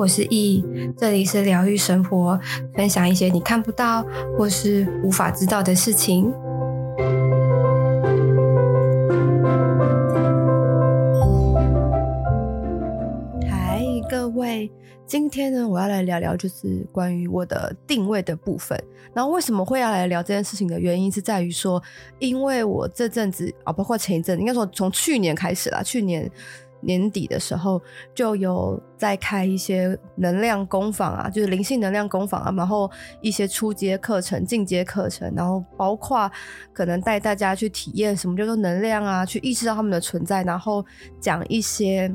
我是易，这里是疗愈生活，分享一些你看不到或是无法知道的事情。嗨，各位，今天呢，我要来聊聊就是关于我的定位的部分。然后为什么会要来聊这件事情的原因，是在于说，因为我这阵子啊，包括前一阵，应该说从去年开始啦，去年。年底的时候就有在开一些能量工坊啊，就是灵性能量工坊啊，然后一些初阶课程、进阶课程，然后包括可能带大家去体验什么叫做能量啊，去意识到他们的存在，然后讲一些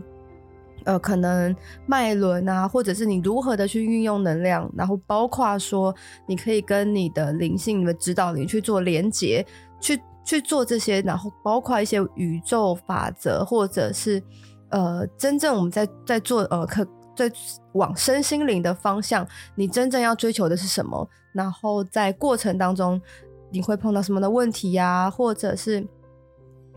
呃可能脉轮啊，或者是你如何的去运用能量，然后包括说你可以跟你的灵性、你的指导灵去做连接，去去做这些，然后包括一些宇宙法则或者是。呃，真正我们在在做呃，可在往身心灵的方向，你真正要追求的是什么？然后在过程当中，你会碰到什么的问题呀、或者是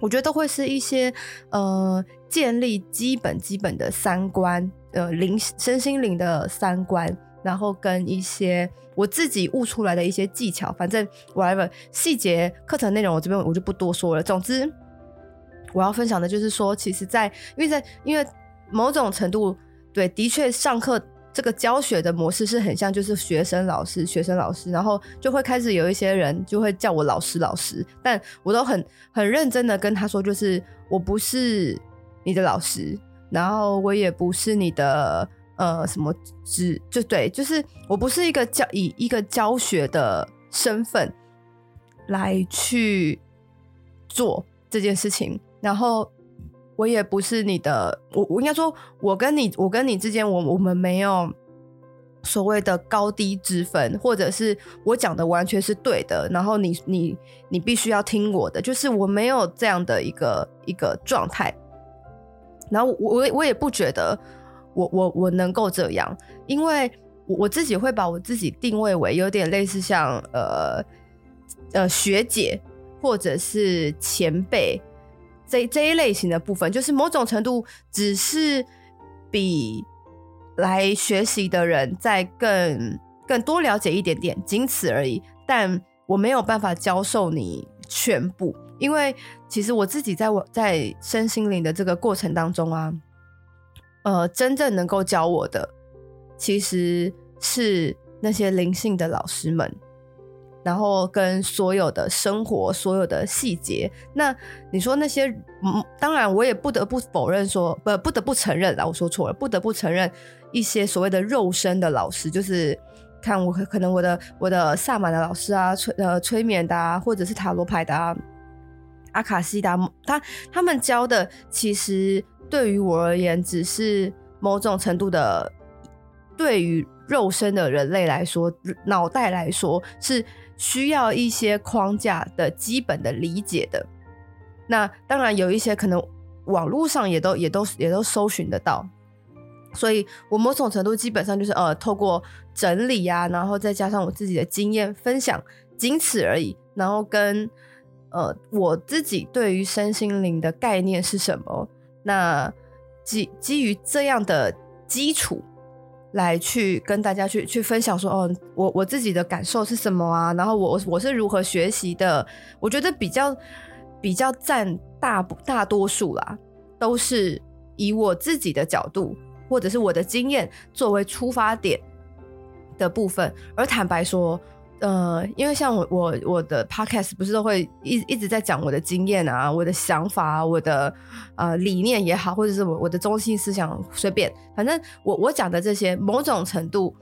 我觉得都会是一些呃，建立基本基本的三观，呃，灵身心灵的三观，然后跟一些我自己悟出来的一些技巧。反正 whatever 细节课程内容，我这边我就不多说了。总之。我要分享的就是说，其实在，因为在因为某种程度，对，的确上课这个教学的模式是很像，就是学生老师，学生老师，然后就会开始有一些人就会叫我老师老师，但我都很很认真的跟他说，就是我不是你的老师，然后我也不是你的呃什么职，就对，就是我不是一个教以一个教学的身份来去做这件事情。然后我也不是你的，我我应该说，我跟你，我跟你之间，我我们没有所谓的高低之分，或者是我讲的完全是对的，然后你你你必须要听我的，就是我没有这样的一个一个状态。然后我我我也不觉得我我我能够这样，因为我自己会把我自己定位为有点类似像呃呃学姐或者是前辈。这这一类型的部分，就是某种程度只是比来学习的人再更更多了解一点点，仅此而已。但我没有办法教授你全部，因为其实我自己在我在身心灵的这个过程当中啊，呃，真正能够教我的，其实是那些灵性的老师们。然后跟所有的生活，所有的细节，那你说那些，嗯，当然我也不得不否认说，不，不得不承认啦，我说错了，不得不承认一些所谓的肉身的老师，就是看我可能我的我的萨满的老师啊，催呃催眠的啊，或者是塔罗牌的啊，阿卡西达，他他们教的其实对于我而言，只是某种程度的，对于肉身的人类来说，脑袋来说是。需要一些框架的基本的理解的，那当然有一些可能网络上也都也都也都搜寻得到，所以我某种程度基本上就是呃透过整理啊，然后再加上我自己的经验分享，仅此而已。然后跟呃我自己对于身心灵的概念是什么，那基基于这样的基础。来去跟大家去去分享说哦，我我自己的感受是什么啊？然后我我是如何学习的？我觉得比较比较占大大多数啦，都是以我自己的角度或者是我的经验作为出发点的部分。而坦白说。呃，因为像我我我的 podcast 不是都会一一直在讲我的经验啊，我的想法啊，我的呃理念也好，或者是我我的中心思想，随便，反正我我讲的这些，某种程度，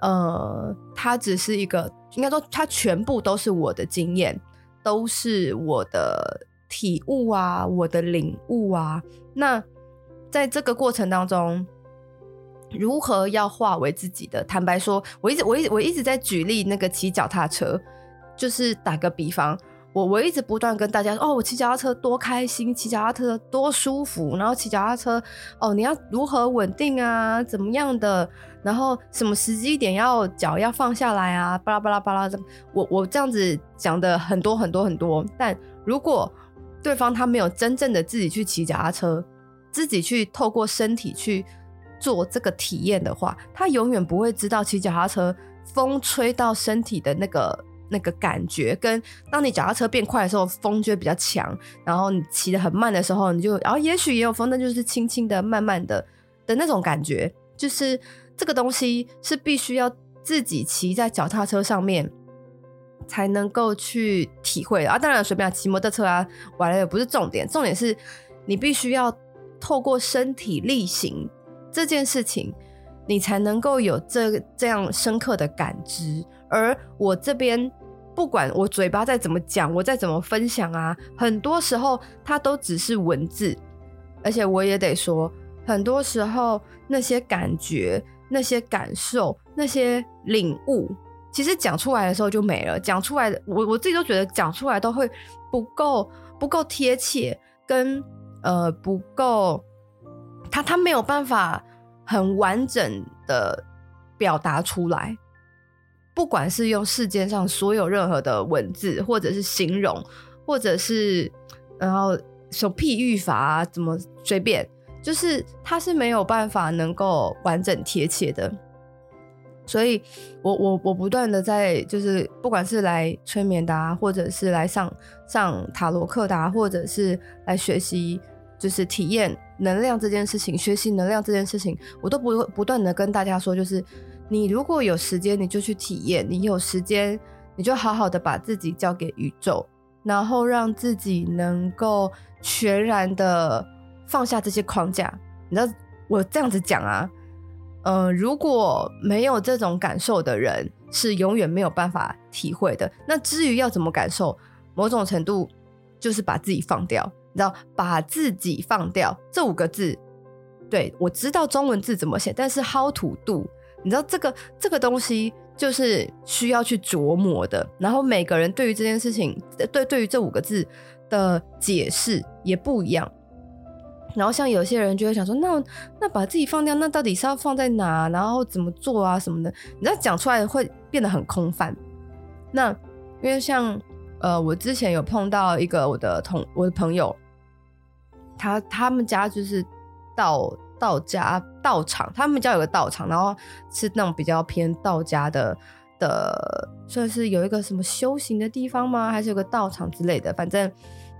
呃，它只是一个，应该说它全部都是我的经验，都是我的体悟啊，我的领悟啊。那在这个过程当中。如何要化为自己的？坦白说，我一直我一我一直在举例那个骑脚踏车，就是打个比方，我我一直不断跟大家说，哦，我骑脚踏车多开心，骑脚踏车多舒服，然后骑脚踏车，哦，你要如何稳定啊，怎么样的，然后什么时机点要脚要放下来啊，巴拉巴拉巴拉的，我我这样子讲的很多很多很多，但如果对方他没有真正的自己去骑脚踏车，自己去透过身体去。做这个体验的话，他永远不会知道骑脚踏车风吹到身体的那个那个感觉，跟当你脚踏车变快的时候，风就会比较强，然后你骑得很慢的时候，你就然后也许也有风，但就是轻轻的、慢慢的的那种感觉，就是这个东西是必须要自己骑在脚踏车上面才能够去体会啊。当然，随便骑摩托车啊，完了也不是重点，重点是你必须要透过身体力行。这件事情，你才能够有这这样深刻的感知。而我这边，不管我嘴巴再怎么讲，我再怎么分享啊，很多时候它都只是文字。而且我也得说，很多时候那些感觉、那些感受、那些领悟，其实讲出来的时候就没了。讲出来，我我自己都觉得讲出来都会不够不够贴切，跟呃不够。他他没有办法很完整的表达出来，不管是用世界上所有任何的文字，或者是形容，或者是然后什么譬喻法啊，怎么随便，就是他是没有办法能够完整贴切的。所以我我我不断的在就是不管是来催眠的啊，或者是来上上塔罗课的啊，或者是来学习。就是体验能量这件事情，学习能量这件事情，我都不不断的跟大家说，就是你如果有时间，你就去体验；你有时间，你就好好的把自己交给宇宙，然后让自己能够全然的放下这些框架。你知道我这样子讲啊，嗯、呃，如果没有这种感受的人，是永远没有办法体会的。那至于要怎么感受，某种程度就是把自己放掉。你知道把自己放掉这五个字，对，我知道中文字怎么写，但是 how to do，你知道这个这个东西就是需要去琢磨的。然后每个人对于这件事情，对对于这五个字的解释也不一样。然后像有些人就会想说，那那把自己放掉，那到底是要放在哪？然后怎么做啊什么的？你知道讲出来会变得很空泛。那因为像呃，我之前有碰到一个我的同我的朋友。他他们家就是道道家道场，他们家有个道场，然后是那种比较偏道家的的，算是有一个什么修行的地方吗？还是有个道场之类的？反正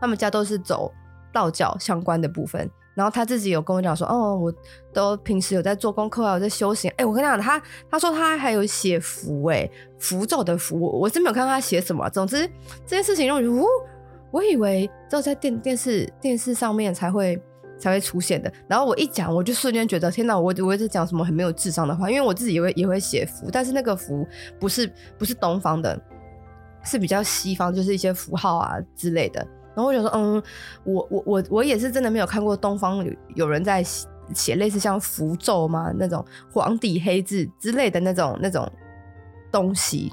他们家都是走道教相关的部分。然后他自己有跟我讲说，哦，我都平时有在做功课啊，有在修行。哎，我跟你讲，他他说他还有写符，哎，符咒的符，我真没有看到他写什么。总之这件事情让我，呜。我以为只有在电电视电视上面才会才会出现的，然后我一讲，我就瞬间觉得天哪，我我在讲什么很没有智商的话，因为我自己也会也会写符，但是那个符不是不是东方的，是比较西方，就是一些符号啊之类的。然后我就说，嗯，我我我我也是真的没有看过东方有有人在写类似像符咒吗？那种黄底黑字之类的那种那种东西。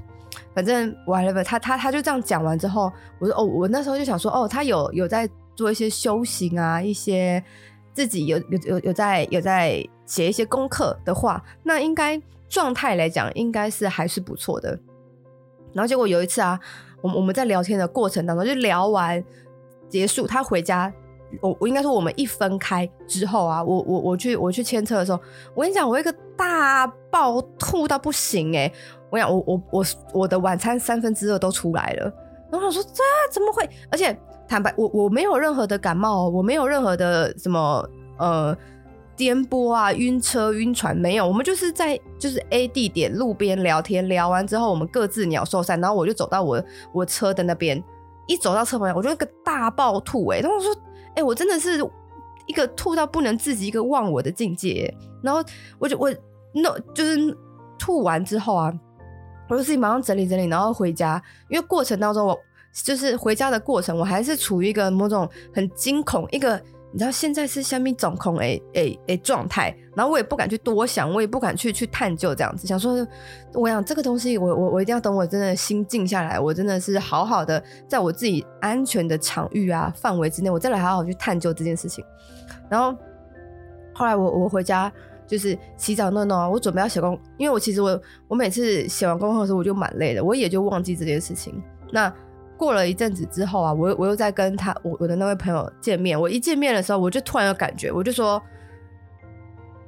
反正 whatever，他他他就这样讲完之后，我说哦，我那时候就想说哦，他有有在做一些修行啊，一些自己有有有有在有在写一些功课的话，那应该状态来讲应该是还是不错的。然后结果有一次啊，我们我们在聊天的过程当中，就聊完结束，他回家，我我应该说我们一分开之后啊，我我我去我去牵车的时候，我跟你讲，我一个大爆吐到不行诶、欸。我想，我我我我的晚餐三分之二都出来了，然后我说这怎么会？而且坦白，我我没有任何的感冒，我没有任何的什么呃颠簸啊、晕车、晕船，没有。我们就是在就是 A 地点路边聊天，聊完之后我们各自鸟兽散，然后我就走到我我车的那边，一走到车旁边，我就一个大爆吐哎、然后我说哎、我真的是一个吐到不能自己，一个忘我的境界。然后我就我那、no, 就是吐完之后啊。我就自己马上整理整理，然后回家。因为过程当中，我就是回家的过程，我还是处于一个某种很惊恐，一个你知道现在是下面掌控诶诶诶状态。然后我也不敢去多想，我也不敢去去探究这样子，想说，我想这个东西我，我我一定要等我真的心静下来，我真的是好好的在我自己安全的场域啊范围之内，我再来好好去探究这件事情。然后后来我我回家。就是洗澡弄弄啊，我准备要写功，因为我其实我我每次写完功课的时候我就蛮累的，我也就忘记这件事情。那过了一阵子之后啊，我我又在跟他我我的那位朋友见面，我一见面的时候我就突然有感觉，我就说，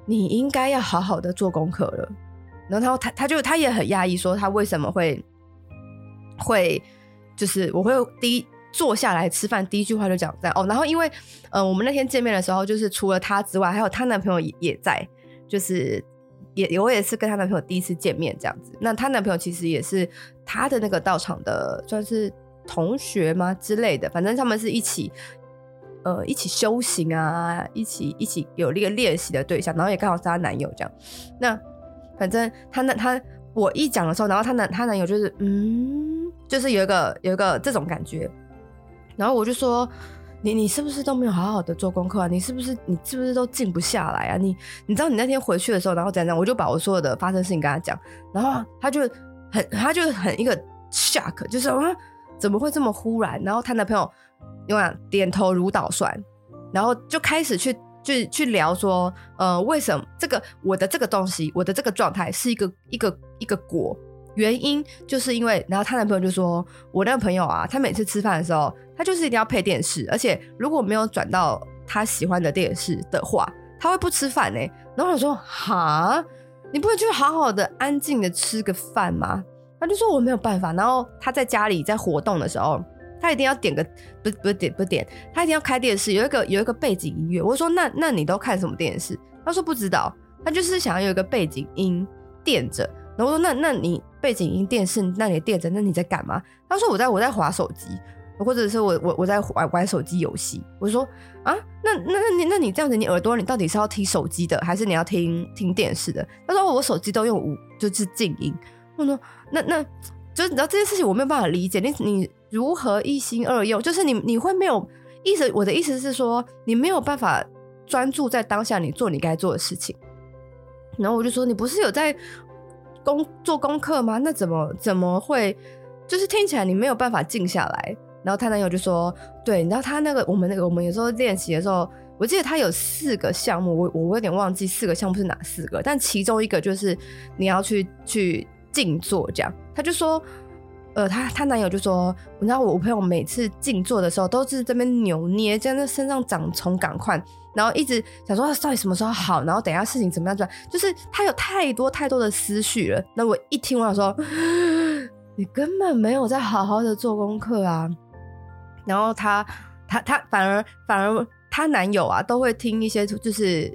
你应该要好好的做功课了。然后他他就他也很讶异，说他为什么会会就是我会第一坐下来吃饭，第一句话就讲在哦。然后因为呃我们那天见面的时候，就是除了他之外，还有她男朋友也也在，就是也我也是跟她男朋友第一次见面这样子。那她男朋友其实也是她的那个道场的，算是同学吗之类的？反正他们是一起呃一起修行啊，一起一起有那个练习的对象，然后也刚好是她男友这样。那反正他那他我一讲的时候，然后他男他男友就是嗯，就是有一个有一个这种感觉，然后我就说你你是不是都没有好好的做功课啊？你是不是你是不是都静不下来啊？你你知道你那天回去的时候，然后怎样怎样，我就把我所有的发生事情跟他讲，然后他就很他就很一个 shock，就是啊怎么会这么忽然？然后他男朋友用点头如捣蒜，然后就开始去。去去聊说，呃，为什么这个我的这个东西，我的这个状态是一个一个一个果？原因就是因为，然后她男朋友就说，我那个朋友啊，他每次吃饭的时候，他就是一定要配电视，而且如果没有转到他喜欢的电视的话，他会不吃饭呢。然后我说，哈，你不会就好好的安静的吃个饭吗？他就说我没有办法。然后他在家里在活动的时候。他一定要点个不不点不点，他一定要开电视，有一个有一个背景音乐。我说那那你都看什么电视？他说不知道，他就是想要有一个背景音垫着。然后我说那那你背景音电视那你垫着，那你在干嘛？他说我在我在划手机，或者是我我我在玩玩手机游戏。我说啊，那那那你那你这样子，你耳朵你到底是要听手机的，还是你要听听电视的？他说我手机都用无就是静音。我说那那就是你知道这件事情我没有办法理解，你你。如何一心二用？就是你，你会没有意思。我的意思是说，你没有办法专注在当下，你做你该做的事情。然后我就说，你不是有在工做功课吗？那怎么怎么会？就是听起来你没有办法静下来。然后她男友就说：“对，你知道他那个我们那个我们有时候练习的时候，我记得他有四个项目，我我有点忘记四个项目是哪四个，但其中一个就是你要去去静坐，这样。他就说。”呃，她她男友就说，你知道我朋友每次静坐的时候，都是这边扭捏，在那身上长虫赶快，然后一直想说到底什么时候好，然后等一下事情怎么样转，就是他有太多太多的思绪了。那我一听我想说，你根本没有在好好的做功课啊。然后他他他反而反而她男友啊，都会听一些就是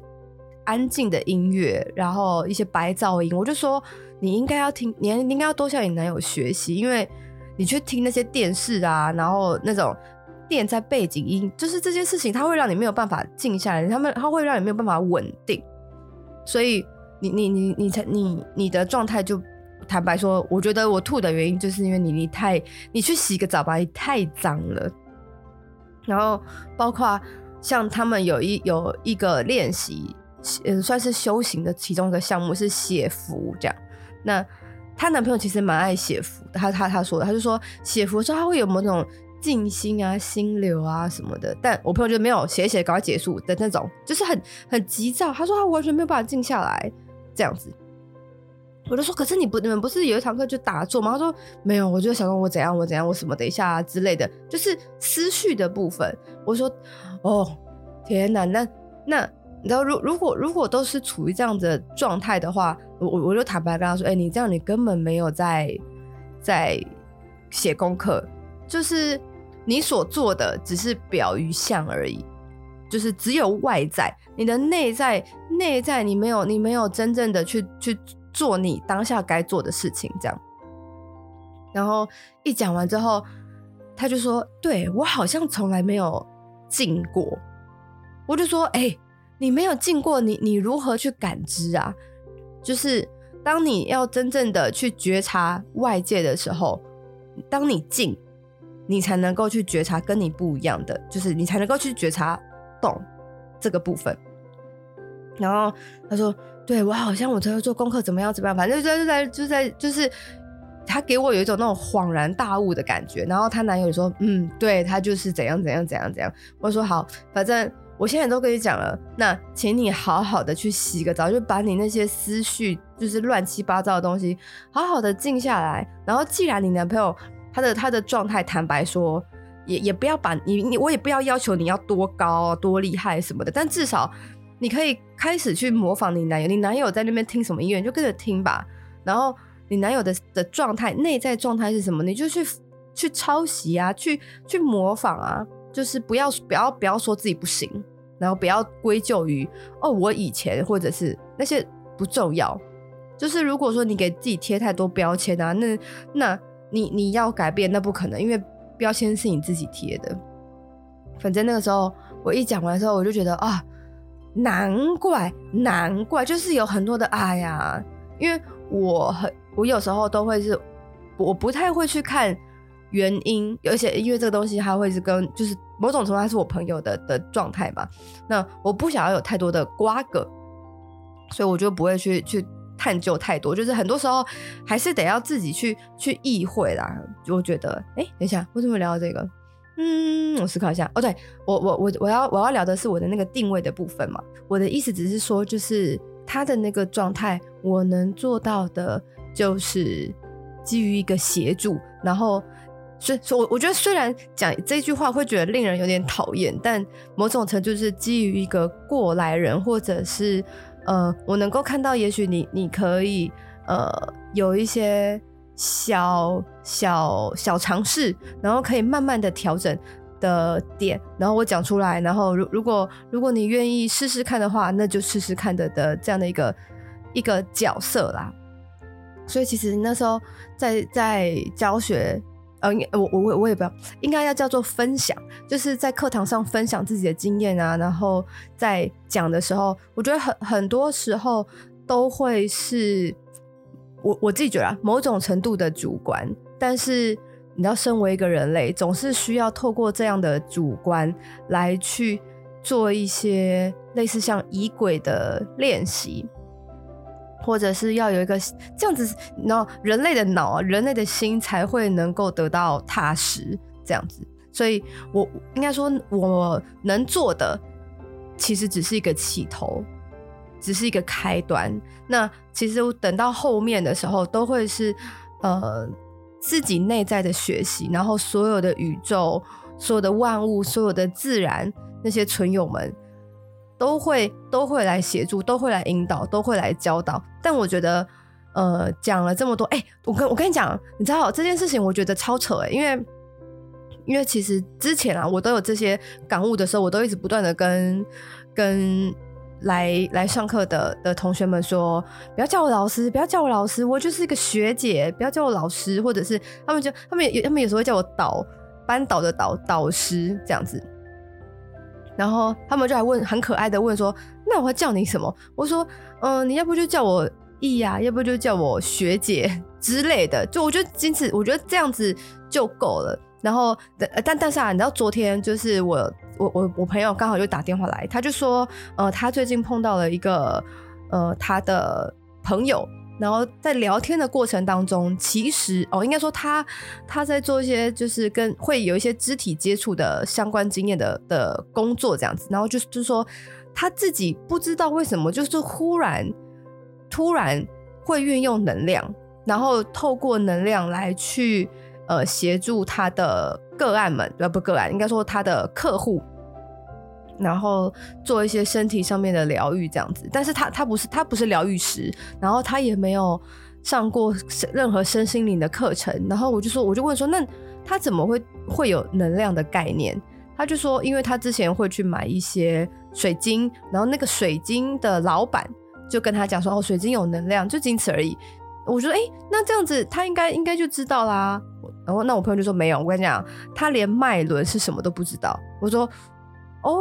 安静的音乐，然后一些白噪音。我就说。你应该要听，你应该要多向你男友学习，因为你去听那些电视啊，然后那种电在背景音，就是这些事情，它会让你没有办法静下来，他们它会让你没有办法稳定，所以你你你你才你你的状态就坦白说，我觉得我吐的原因就是因为你你太你去洗个澡吧，你太脏了，然后包括像他们有一有一个练习，嗯，算是修行的其中一个项目是写符这样。那她男朋友其实蛮爱写符，他他他说的，他就说写符的时候他会有某种静心啊、心流啊什么的。但我朋友就没有写写赶快结束的那种，就是很很急躁。他说他完全没有办法静下来这样子。我就说，可是你不你们不是有一堂课就打坐吗？他说没有，我就想说我怎样我怎样我什么等一下啊之类的，就是思绪的部分。我说哦天哪，那那。你知道，如如果如果都是处于这样子的状态的话，我我我就坦白跟他说，哎、你这样你根本没有在在写功课，就是你所做的只是表于象而已，就是只有外在，你的内在内在你没有你没有真正的去去做你当下该做的事情，这样。然后一讲完之后，他就说，对，我好像从来没有进过，我就说，哎、你没有静过，你你如何去感知啊？就是当你要真正的去觉察外界的时候，当你静，你才能够去觉察跟你不一样的，就是你才能够去觉察动这个部分。然后他说：“对，我好像我在做功课，怎么样怎么样，反正就在就在就在就是他给我有一种那种恍然大悟的感觉。”然后她男友说：“嗯，对，他就是怎样怎样怎样怎样。”我说：“好，反正。”我现在都跟你讲了，那请你好好的去洗个澡，就把你那些思绪，就是乱七八糟的东西，好好的静下来。然后，既然你男朋友他的他的状态，坦白说，也也不要把你你，我也不要要求你要多高多厉害什么的，但至少你可以开始去模仿你男友，你男友在那边听什么音乐，就跟着听吧。然后你男友的的状态，内在状态是什么，你就去去抄袭啊，去去模仿啊，就是不要不要不要说自己不行，然后不要归咎于哦我以前或者是那些不重要。就是如果说你给自己贴太多标签啊，那那你你要改变那不可能，因为标签是你自己贴的。反正那个时候我一讲完之后，我就觉得啊，难怪难怪，就是有很多的哎呀，因为。我很，我有时候都会是，我不太会去看原因，而且因为这个东西它会是跟就是某种程度它是我朋友的的状态嘛，那我不想要有太多的瓜葛，所以我就不会去去探究太多，就是很多时候还是得要自己去去意会啦。我觉得，哎，等一下，为什么聊到这个？嗯，我思考一下。哦，对，我我我我要我要聊的是我的那个定位的部分嘛。我的意思只是说，就是。他的那个状态，我能做到的就是基于一个协助，然后，所以，我我觉得虽然讲这句话会觉得令人有点讨厌，但某种程度是基于一个过来人，或者是呃，我能够看到，也许你你可以呃有一些小小小尝试，然后可以慢慢的调整。的点，然后我讲出来，然后如如果如果你愿意试试看的话，那就试试看的的这样的一个一个角色啦。所以其实那时候在在教学，呃，我我我我也不要，应该要叫做分享，就是在课堂上分享自己的经验啊，然后在讲的时候，我觉得很很多时候都会是我我自己觉得某种程度的主观，但是。你要身为一个人类，总是需要透过这样的主观来去做一些类似像仪轨的练习，或者是要有一个这样子，然后人类的脑、人类的心才会能够得到踏实这样子。所以我应该说，我能做的其实只是一个起头，只是一个开端。那其实等到后面的时候，都会是呃。自己内在的学习，然后所有的宇宙、所有的万物、所有的自然，那些存有们都会都会来协助，都会来引导，都会来教导。但我觉得，呃，讲了这么多，哎、我跟我跟你讲，你知道这件事情，我觉得超扯哎、欸，因为因为其实之前啊，我都有这些感悟的时候，我都一直不断的跟跟。来来上课的的同学们说，不要叫我老师，不要叫我老师，我就是一个学姐，不要叫我老师，或者是他们就他们有他们有时候会叫我导班导的导导师这样子，然后他们就还问很可爱的问说，那我要叫你什么？我说，嗯、你要不就叫我易呀，要不就叫我学姐 之类的，就我觉得仅此，我觉得这样子就够了。然后，但但是啊，你知道昨天就是我我我我朋友刚好就打电话来，他就说，呃，他最近碰到了一个呃他的朋友，然后在聊天的过程当中，其实哦，应该说他他在做一些就是跟会有一些肢体接触的相关经验的的工作这样子，然后就是就说他自己不知道为什么，就是忽然突然会运用能量，然后透过能量来去。呃，协助他的个案们，呃，不个案，应该说他的客户，然后做一些身体上面的疗愈这样子。但是他他不是他不是疗愈师，然后他也没有上过任何身心灵的课程。然后我就说，我就问说，那他怎么会会有能量的概念？他就说，因为他之前会去买一些水晶，然后那个水晶的老板就跟他讲说，哦，水晶有能量，就仅此而已。我说，哎，那这样子他应该应该就知道啦。然后，那我朋友就说没有。我跟你讲，他连脉轮是什么都不知道。我说，哦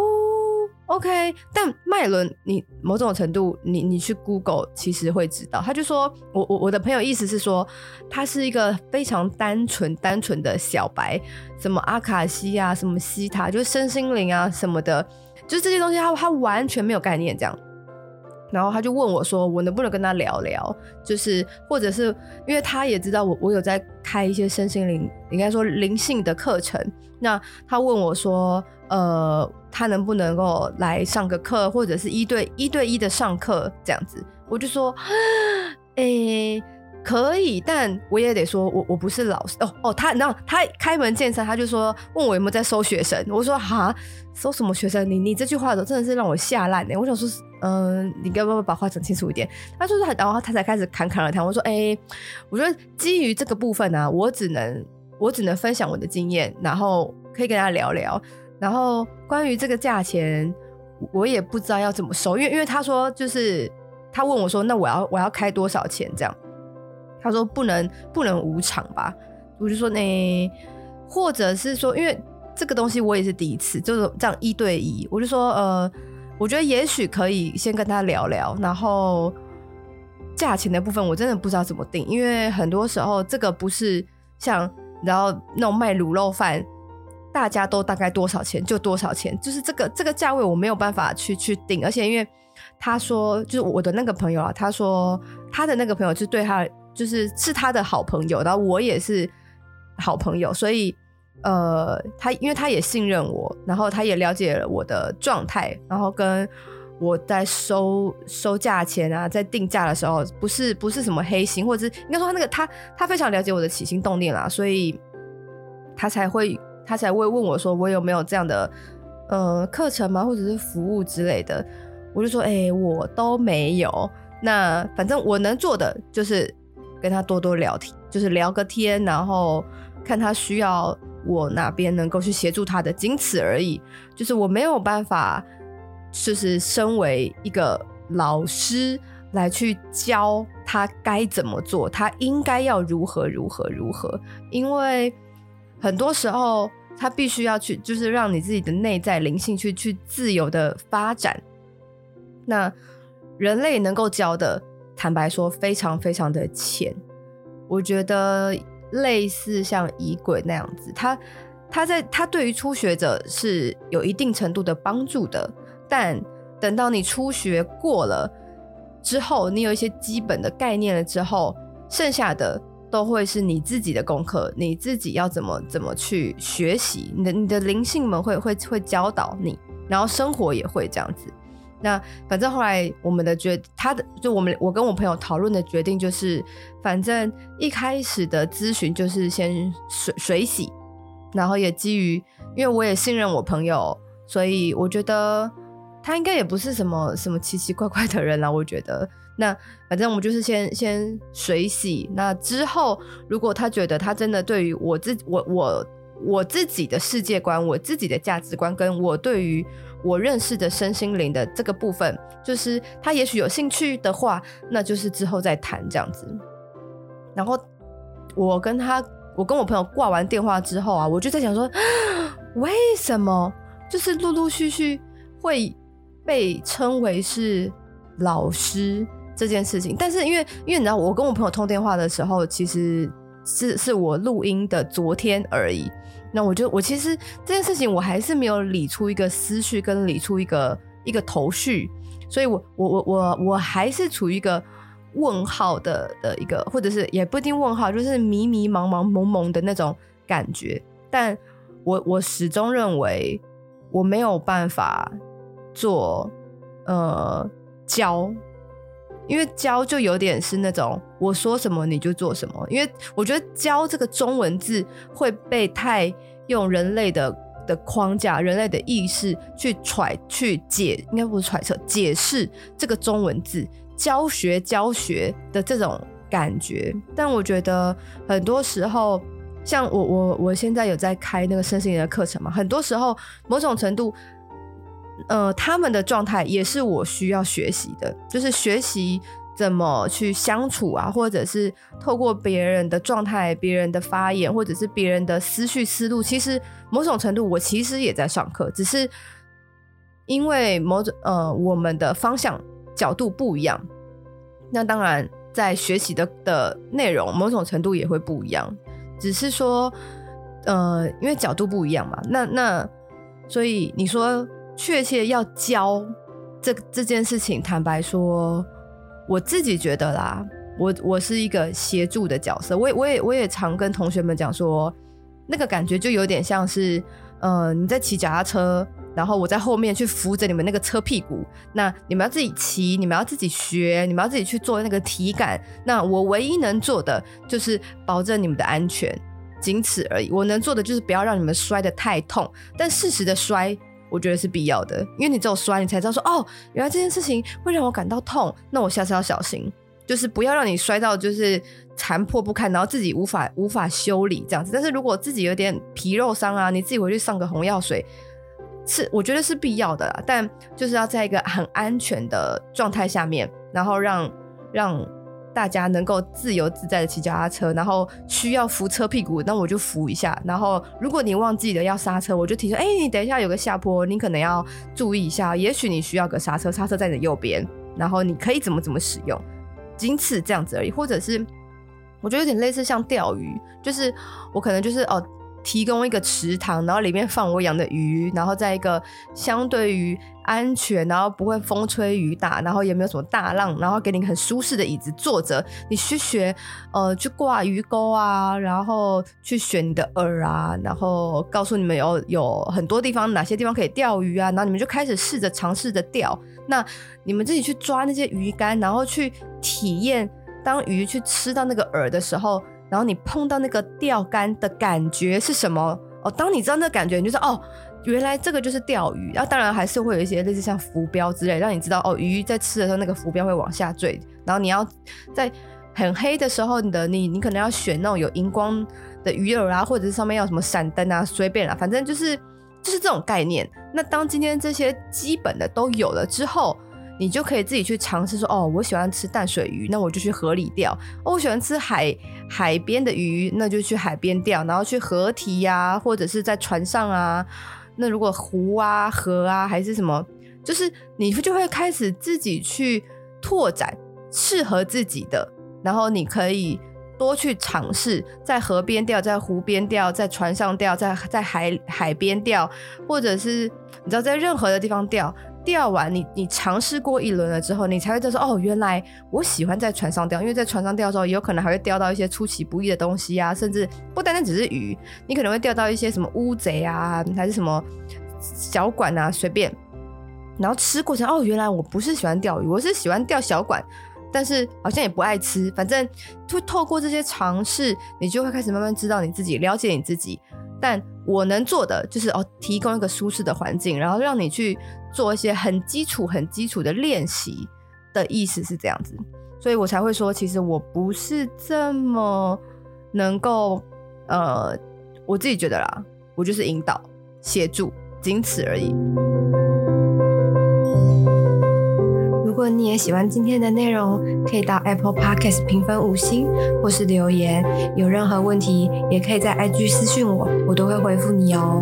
，OK。但麦伦，你某种程度，你你去 Google 其实会知道。他就说，我我我的朋友意思是说，他是一个非常单纯单纯的小白，什么阿卡西啊，什么西塔，就是身心灵啊什么的，就是这些东西，他他完全没有概念这样。然后他就问我说：“我能不能跟他聊聊？就是或者是因为他也知道我我有在开一些身心灵，应该说灵性的课程。那他问我说：呃，他能不能够来上个课，或者是一对一对一的上课这样子？我就说：诶，可以，但我也得说，我我不是老师哦哦。他然后他开门见山，他就说问我有没有在收学生。我说哈，收什么学生？你你这句话的真的是让我吓烂哎！我想说，嗯、你要不要把话讲清楚一点？他说他，然后他才开始侃侃而谈。我说哎、我觉得基于这个部分呢、啊，我只能我只能分享我的经验，然后可以跟他聊聊。然后关于这个价钱，我也不知道要怎么收，因为因为他说就是他问我说，那我要我要开多少钱这样？他说不能不能无偿吧，我就说呢，或者是说，因为这个东西我也是第一次，就是这样一对一，我就说呃，我觉得也许可以先跟他聊聊，然后价钱的部分我真的不知道怎么定，因为很多时候这个不是像然后那种卖卤肉饭，大家都大概多少钱就多少钱，就是这个这个价位我没有办法去去定，而且因为他说就是我的那个朋友啊，他说他的那个朋友就对他。就是是他的好朋友，然后我也是好朋友，所以呃，他因为他也信任我，然后他也了解了我的状态，然后跟我在收收价钱啊，在定价的时候，不是不是什么黑心，或者是应该说他那个他他非常了解我的起心动念啦，所以他才会他才会问我说我有没有这样的呃课程吗，或者是服务之类的，我就说哎、我都没有，那反正我能做的就是。跟他多多聊天，就是聊个天，然后看他需要我哪边能够去协助他的，仅此而已。就是我没有办法，就是身为一个老师来去教他该怎么做，他应该要如何如何如何。因为很多时候他必须要去，就是让你自己的内在灵性去去自由的发展。那人类能够教的。坦白说，非常非常的浅。我觉得类似像仪轨那样子，他他在他对于初学者是有一定程度的帮助的。但等到你初学过了之后，你有一些基本的概念了之后，剩下的都会是你自己的功课，你自己要怎么怎么去学习。你的你的灵性们会会会教导你，然后生活也会这样子。那反正后来我们的决，他的就我们我跟我朋友讨论的决定就是，反正一开始的咨询就是先水水洗，然后也基于因为我也信任我朋友，所以我觉得他应该也不是什么什么奇奇怪怪的人啦。我觉得那反正我们就是先先水洗，那之后如果他觉得他真的对于我自我我我自己的世界观、我自己的价值观，跟我对于我认识的身心灵的这个部分，就是他也许有兴趣的话，那就是之后再谈这样子。然后我跟他，我跟我朋友挂完电话之后啊，我就在想说，为什么就是陆陆续续会被称为是老师这件事情？但是因为因为你知道，我跟我朋友通电话的时候，其实是是我录音的昨天而已。那我就我其实这件事情我还是没有理出一个思绪跟理出一个一个头绪，所以我我我我我还是处于一个问号的的一个，或者是也不一定问号，就是迷迷茫茫蒙蒙的那种感觉。但我我始终认为我没有办法做呃教，因为教就有点是那种我说什么你就做什么，因为我觉得教这个中文字会被太用人类的的框架、人类的意识去揣、去解，应该不是揣测，解释这个中文字教学教学的这种感觉。但我觉得很多时候，像我我我现在有在开那个身心灵的课程嘛，很多时候某种程度。呃，他们的状态也是我需要学习的，就是学习怎么去相处啊，或者是透过别人的状态、别人的发言，或者是别人的思绪思路。其实某种程度，我其实也在上课，只是因为某种呃，我们的方向角度不一样，那当然在学习的的内容某种程度也会不一样。只是说，呃，因为角度不一样嘛，那那所以你说。确切要教这这件事情，坦白说，我自己觉得啦，我我是一个协助的角色。我也我也我也常跟同学们讲说，那个感觉就有点像是，呃，你在骑脚踏车，然后我在后面去扶着你们那个车屁股。那你们要自己骑，你们要自己学，你们要自己去做那个体感。那我唯一能做的就是保证你们的安全，仅此而已。我能做的就是不要让你们摔得太痛，但适时的摔，我觉得是必要的，因为你只有摔，你才知道说哦，原来这件事情会让我感到痛，那我下次要小心，就是不要让你摔到就是残破不堪，然后自己无法无法修理这样子。但是如果自己有点皮肉伤啊，你自己回去上个红药水，是我觉得是必要的啦，但就是要在一个很安全的状态下面，然后让让。大家能够自由自在的骑脚踏车，然后需要扶车屁股，那我就扶一下。然后如果你忘记了要刹车，我就提醒：哎、你等一下有个下坡，你可能要注意一下。也许你需要个刹车，刹车在你的右边，然后你可以怎么怎么使用，仅此这样子而已。或者是我觉得有点类似像钓鱼，就是我可能就是哦。提供一个池塘，然后里面放我养的鱼，然后在一个相对于安全，然后不会风吹雨打，然后也没有什么大浪，然后给你很舒适的椅子坐着，你去学呃去挂鱼钩啊，然后去选你的饵啊，然后告诉你们有有很多地方哪些地方可以钓鱼啊，然后你们就开始试着尝试着钓，那你们自己去抓那些鱼竿，然后去体验当鱼去吃到那个饵的时候。然后你碰到那个钓竿的感觉是什么？哦，当你知道那感觉，你就说哦，原来这个就是钓鱼。然后当然还是会有一些类似像浮标之类，让你知道哦，鱼在吃的时候那个浮标会往下坠。然后你要在很黑的时候，你的你你可能要选那种有荧光的鱼饵啊，或者是上面要什么闪灯啊，随便啦，反正就是就是这种概念。那当今天这些基本的都有了之后。你就可以自己去尝试说，哦，我喜欢吃淡水鱼，那我就去河里钓；我喜欢吃海海边的鱼，那就去海边钓，然后去河堤呀、或者是在船上啊。那如果湖啊、河啊，还是什么，就是你就会开始自己去拓展适合自己的，然后你可以多去尝试，在河边钓，在湖边钓，在船上钓，在在海海边钓，或者是你知道在任何的地方钓。钓完你，你尝试过一轮了之后，你才会知道说，哦，原来我喜欢在船上钓，因为在船上钓的时候，也有可能还会钓到一些出其不意的东西啊，甚至不单单只是鱼，你可能会钓到一些什么乌贼啊，还是什么小管啊，随便。然后吃过程，哦，原来我不是喜欢钓鱼，我是喜欢钓小管，但是好像也不爱吃，反正就透过这些尝试，你就会开始慢慢知道你自己，了解你自己。但我能做的就是哦，提供一个舒适的环境，然后让你去做一些很基础、很基础的练习的意思是这样子，所以我才会说，其实我不是这么能够，呃，我自己觉得啦，我就是引导、协助，仅此而已。如果你也喜欢今天的内容，可以到 Apple Podcast 评分五星，或是留言。有任何问题，也可以在 IG 私讯我，我都会回复你哦。